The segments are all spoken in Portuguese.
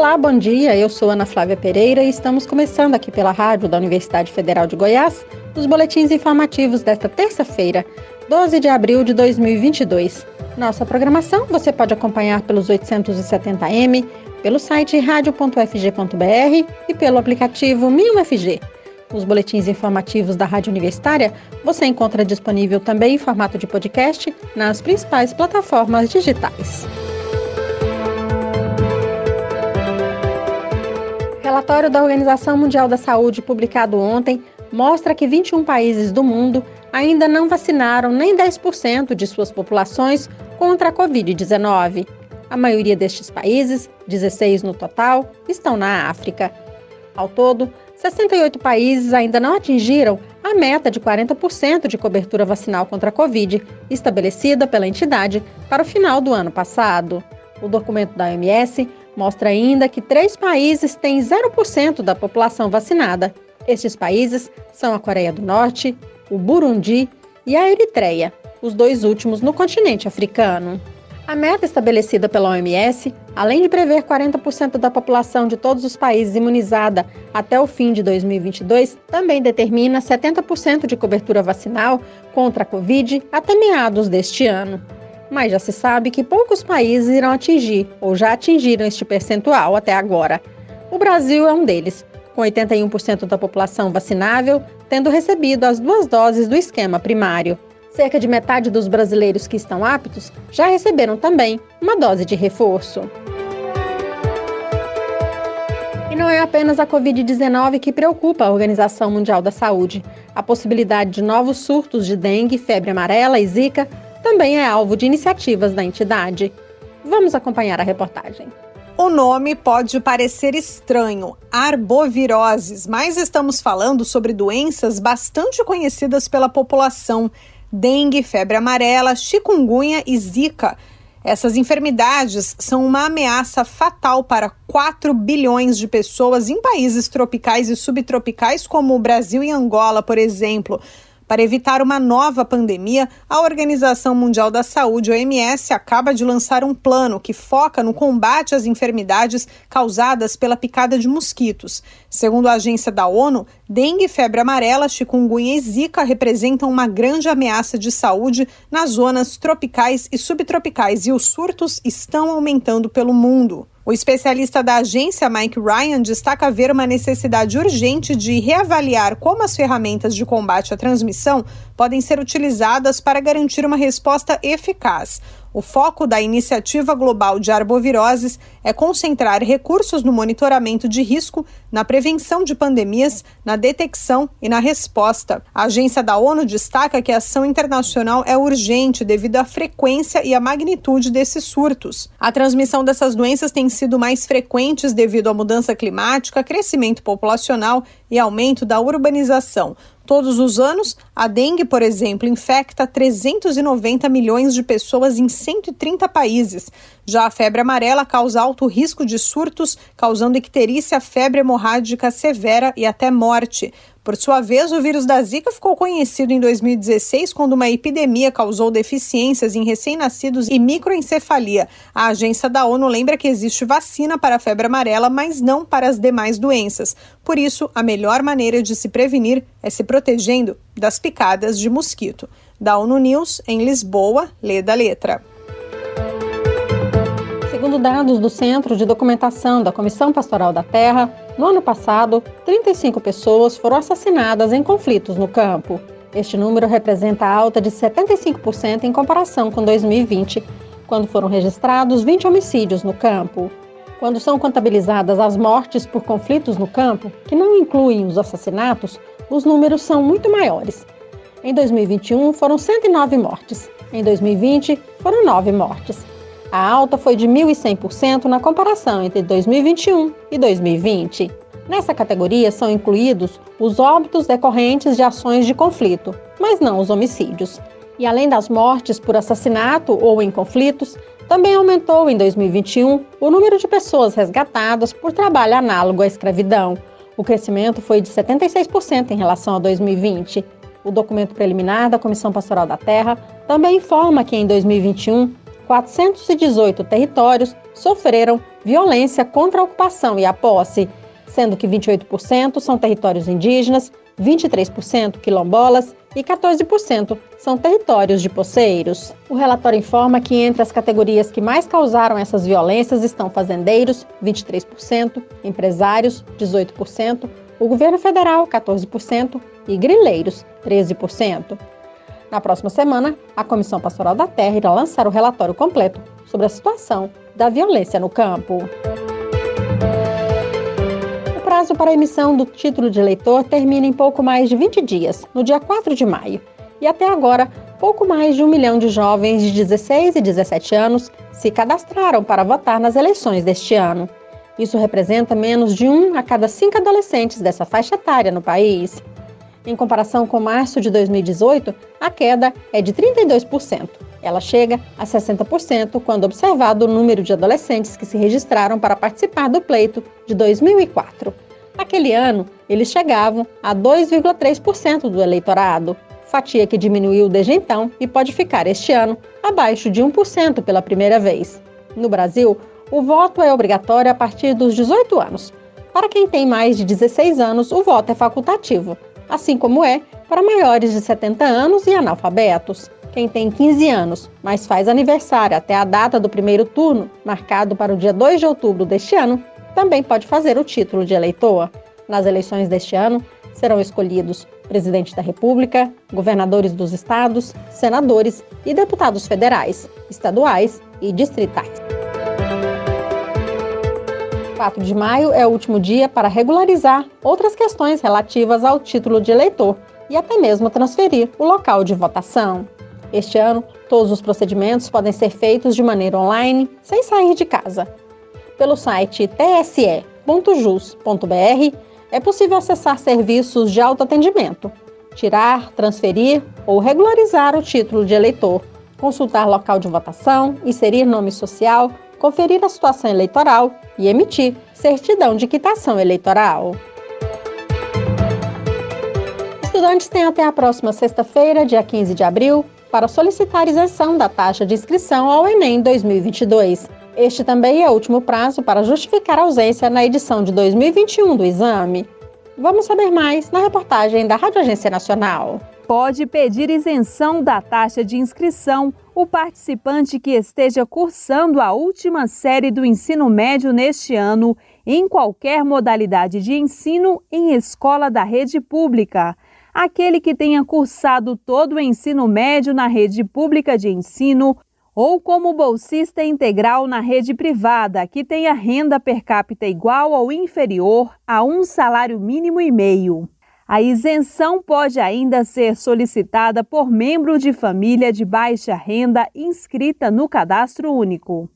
Olá, bom dia. Eu sou Ana Flávia Pereira e estamos começando aqui pela rádio da Universidade Federal de Goiás os boletins informativos desta terça-feira, 12 de abril de 2022. Nossa programação você pode acompanhar pelos 870m, pelo site radio.fg.br e pelo aplicativo MinUFG. Os boletins informativos da Rádio Universitária você encontra disponível também em formato de podcast nas principais plataformas digitais. Relatório da Organização Mundial da Saúde, publicado ontem, mostra que 21 países do mundo ainda não vacinaram nem 10% de suas populações contra a Covid-19. A maioria destes países, 16 no total, estão na África. Ao todo, 68 países ainda não atingiram a meta de 40% de cobertura vacinal contra a Covid, estabelecida pela entidade para o final do ano passado. O documento da OMS mostra ainda que três países têm 0% da população vacinada. Estes países são a Coreia do Norte, o Burundi e a Eritreia, os dois últimos no continente africano. A meta estabelecida pela OMS, além de prever 40% da população de todos os países imunizada até o fim de 2022, também determina 70% de cobertura vacinal contra a Covid até meados deste ano mas já se sabe que poucos países irão atingir ou já atingiram este percentual até agora. O Brasil é um deles, com 81% da população vacinável tendo recebido as duas doses do esquema primário. Cerca de metade dos brasileiros que estão aptos já receberam também uma dose de reforço. E não é apenas a Covid-19 que preocupa a Organização Mundial da Saúde. A possibilidade de novos surtos de dengue, febre amarela e zika também é alvo de iniciativas da entidade. Vamos acompanhar a reportagem. O nome pode parecer estranho, arboviroses, mas estamos falando sobre doenças bastante conhecidas pela população: dengue, febre amarela, chikungunya e zika. Essas enfermidades são uma ameaça fatal para 4 bilhões de pessoas em países tropicais e subtropicais como o Brasil e Angola, por exemplo. Para evitar uma nova pandemia, a Organização Mundial da Saúde, OMS, acaba de lançar um plano que foca no combate às enfermidades causadas pela picada de mosquitos. Segundo a agência da ONU, dengue, febre amarela, chikungunya e zika representam uma grande ameaça de saúde nas zonas tropicais e subtropicais e os surtos estão aumentando pelo mundo. O especialista da agência, Mike Ryan, destaca ver uma necessidade urgente de reavaliar como as ferramentas de combate à transmissão podem ser utilizadas para garantir uma resposta eficaz. O foco da Iniciativa Global de Arboviroses é concentrar recursos no monitoramento de risco, na prevenção de pandemias, na detecção e na resposta. A agência da ONU destaca que a ação internacional é urgente devido à frequência e à magnitude desses surtos. A transmissão dessas doenças tem sido mais frequentes devido à mudança climática, crescimento populacional e aumento da urbanização. Todos os anos, a dengue, por exemplo, infecta 390 milhões de pessoas em 130 países. Já a febre amarela causa alto risco de surtos, causando icterícia, febre hemorrágica severa e até morte. Por sua vez, o vírus da Zika ficou conhecido em 2016 quando uma epidemia causou deficiências em recém-nascidos e microencefalia. A agência da ONU lembra que existe vacina para a febre amarela, mas não para as demais doenças. Por isso, a melhor maneira de se prevenir é se protegendo das picadas de mosquito. Da ONU News, em Lisboa, lê da letra. Segundo dados do Centro de Documentação da Comissão Pastoral da Terra, no ano passado, 35 pessoas foram assassinadas em conflitos no campo. Este número representa alta de 75% em comparação com 2020, quando foram registrados 20 homicídios no campo. Quando são contabilizadas as mortes por conflitos no campo, que não incluem os assassinatos, os números são muito maiores. Em 2021 foram 109 mortes, em 2020 foram 9 mortes. A alta foi de 1.100% na comparação entre 2021 e 2020. Nessa categoria são incluídos os óbitos decorrentes de ações de conflito, mas não os homicídios. E além das mortes por assassinato ou em conflitos, também aumentou em 2021 o número de pessoas resgatadas por trabalho análogo à escravidão. O crescimento foi de 76% em relação a 2020. O documento preliminar da Comissão Pastoral da Terra também informa que em 2021 418 territórios sofreram violência contra a ocupação e a posse, sendo que 28% são territórios indígenas, 23% quilombolas e 14% são territórios de poceiros. O relatório informa que entre as categorias que mais causaram essas violências estão fazendeiros, 23%, empresários, 18%, o governo federal, 14%, e grileiros, 13%. Na próxima semana, a Comissão Pastoral da Terra irá lançar o relatório completo sobre a situação da violência no campo. O prazo para a emissão do título de eleitor termina em pouco mais de 20 dias, no dia 4 de maio. E até agora, pouco mais de um milhão de jovens de 16 e 17 anos se cadastraram para votar nas eleições deste ano. Isso representa menos de um a cada cinco adolescentes dessa faixa etária no país. Em comparação com março de 2018, a queda é de 32%. Ela chega a 60% quando observado o número de adolescentes que se registraram para participar do pleito de 2004. Naquele ano, eles chegavam a 2,3% do eleitorado, fatia que diminuiu desde então e pode ficar este ano abaixo de 1% pela primeira vez. No Brasil, o voto é obrigatório a partir dos 18 anos. Para quem tem mais de 16 anos, o voto é facultativo assim como é para maiores de 70 anos e analfabetos. Quem tem 15 anos, mas faz aniversário até a data do primeiro turno, marcado para o dia 2 de outubro deste ano, também pode fazer o título de eleitor. Nas eleições deste ano, serão escolhidos presidente da República, governadores dos estados, senadores e deputados federais, estaduais e distritais. 4 de maio é o último dia para regularizar outras questões relativas ao título de eleitor e até mesmo transferir o local de votação. Este ano, todos os procedimentos podem ser feitos de maneira online, sem sair de casa. Pelo site tse.jus.br é possível acessar serviços de autoatendimento, tirar, transferir ou regularizar o título de eleitor, consultar local de votação, inserir nome social, conferir a situação eleitoral e emitir certidão de quitação eleitoral. Estudantes têm até a próxima sexta-feira, dia 15 de abril, para solicitar isenção da taxa de inscrição ao Enem 2022. Este também é o último prazo para justificar a ausência na edição de 2021 do exame. Vamos saber mais na reportagem da Rádio Agência Nacional pode pedir isenção da taxa de inscrição o participante que esteja cursando a última série do ensino médio neste ano em qualquer modalidade de ensino em escola da rede pública. Aquele que tenha cursado todo o ensino médio na rede pública de ensino ou como bolsista integral na rede privada, que tenha renda per capita igual ou inferior a um salário mínimo e meio. A isenção pode ainda ser solicitada por membro de família de baixa renda inscrita no cadastro único.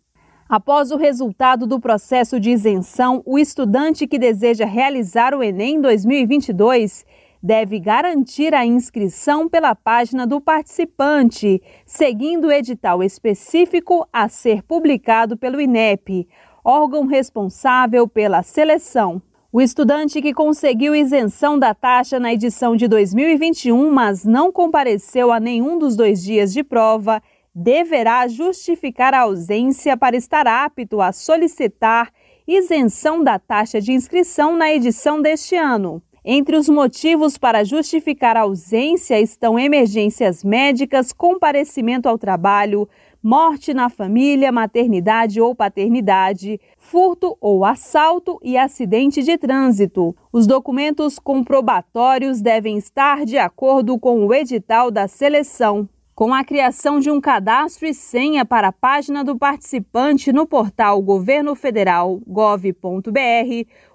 Após o resultado do processo de isenção, o estudante que deseja realizar o Enem 2022 deve garantir a inscrição pela página do participante, seguindo o edital específico a ser publicado pelo INEP, órgão responsável pela seleção. O estudante que conseguiu isenção da taxa na edição de 2021, mas não compareceu a nenhum dos dois dias de prova, deverá justificar a ausência para estar apto a solicitar isenção da taxa de inscrição na edição deste ano. Entre os motivos para justificar a ausência estão emergências médicas, comparecimento ao trabalho, morte na família, maternidade ou paternidade, furto ou assalto e acidente de trânsito. Os documentos comprobatórios devem estar de acordo com o edital da seleção. Com a criação de um cadastro e senha para a página do participante no portal Governo Federal gov.br,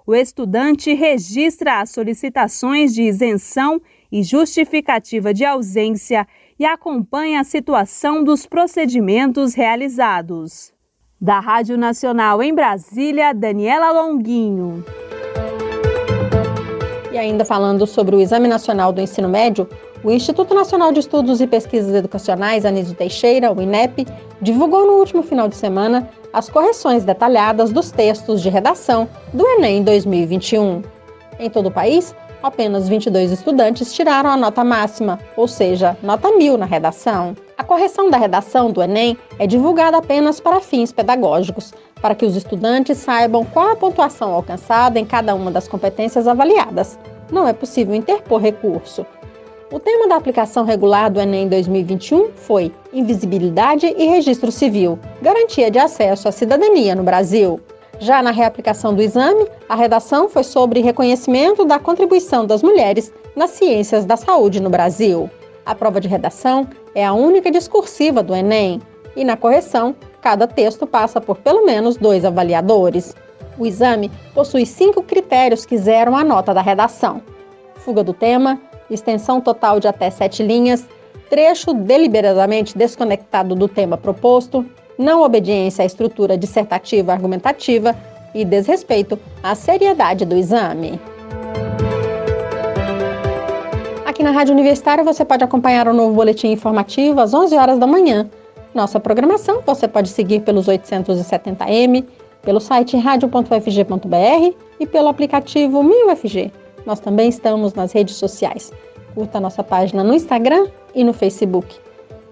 o estudante registra as solicitações de isenção e justificativa de ausência e acompanha a situação dos procedimentos realizados. Da Rádio Nacional em Brasília, Daniela Longuinho. E ainda falando sobre o Exame Nacional do Ensino Médio, o Instituto Nacional de Estudos e Pesquisas Educacionais, Anísio Teixeira, o INEP, divulgou no último final de semana as correções detalhadas dos textos de redação do Enem 2021. Em todo o país, apenas 22 estudantes tiraram a nota máxima, ou seja, nota mil na redação. A correção da redação do Enem é divulgada apenas para fins pedagógicos, para que os estudantes saibam qual a pontuação alcançada em cada uma das competências avaliadas. Não é possível interpor recurso. O tema da aplicação regular do Enem 2021 foi Invisibilidade e Registro Civil Garantia de Acesso à Cidadania no Brasil. Já na reaplicação do exame, a redação foi sobre reconhecimento da contribuição das mulheres nas ciências da saúde no Brasil. A prova de redação é a única discursiva do Enem e, na correção, cada texto passa por pelo menos dois avaliadores. O exame possui cinco critérios que zeram a nota da redação: fuga do tema, extensão total de até sete linhas, trecho deliberadamente desconectado do tema proposto, não obediência à estrutura dissertativa argumentativa e desrespeito à seriedade do exame. Aqui na Rádio Universitária você pode acompanhar o novo boletim informativo às 11 horas da manhã. Nossa programação você pode seguir pelos 870m, pelo site radio.ufg.br e pelo aplicativo MinUFG. Nós também estamos nas redes sociais. Curta nossa página no Instagram e no Facebook.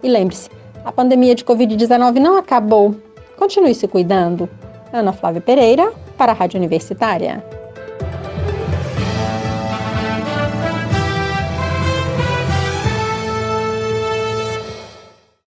E lembre-se, a pandemia de Covid-19 não acabou. Continue se cuidando. Ana Flávia Pereira, para a Rádio Universitária.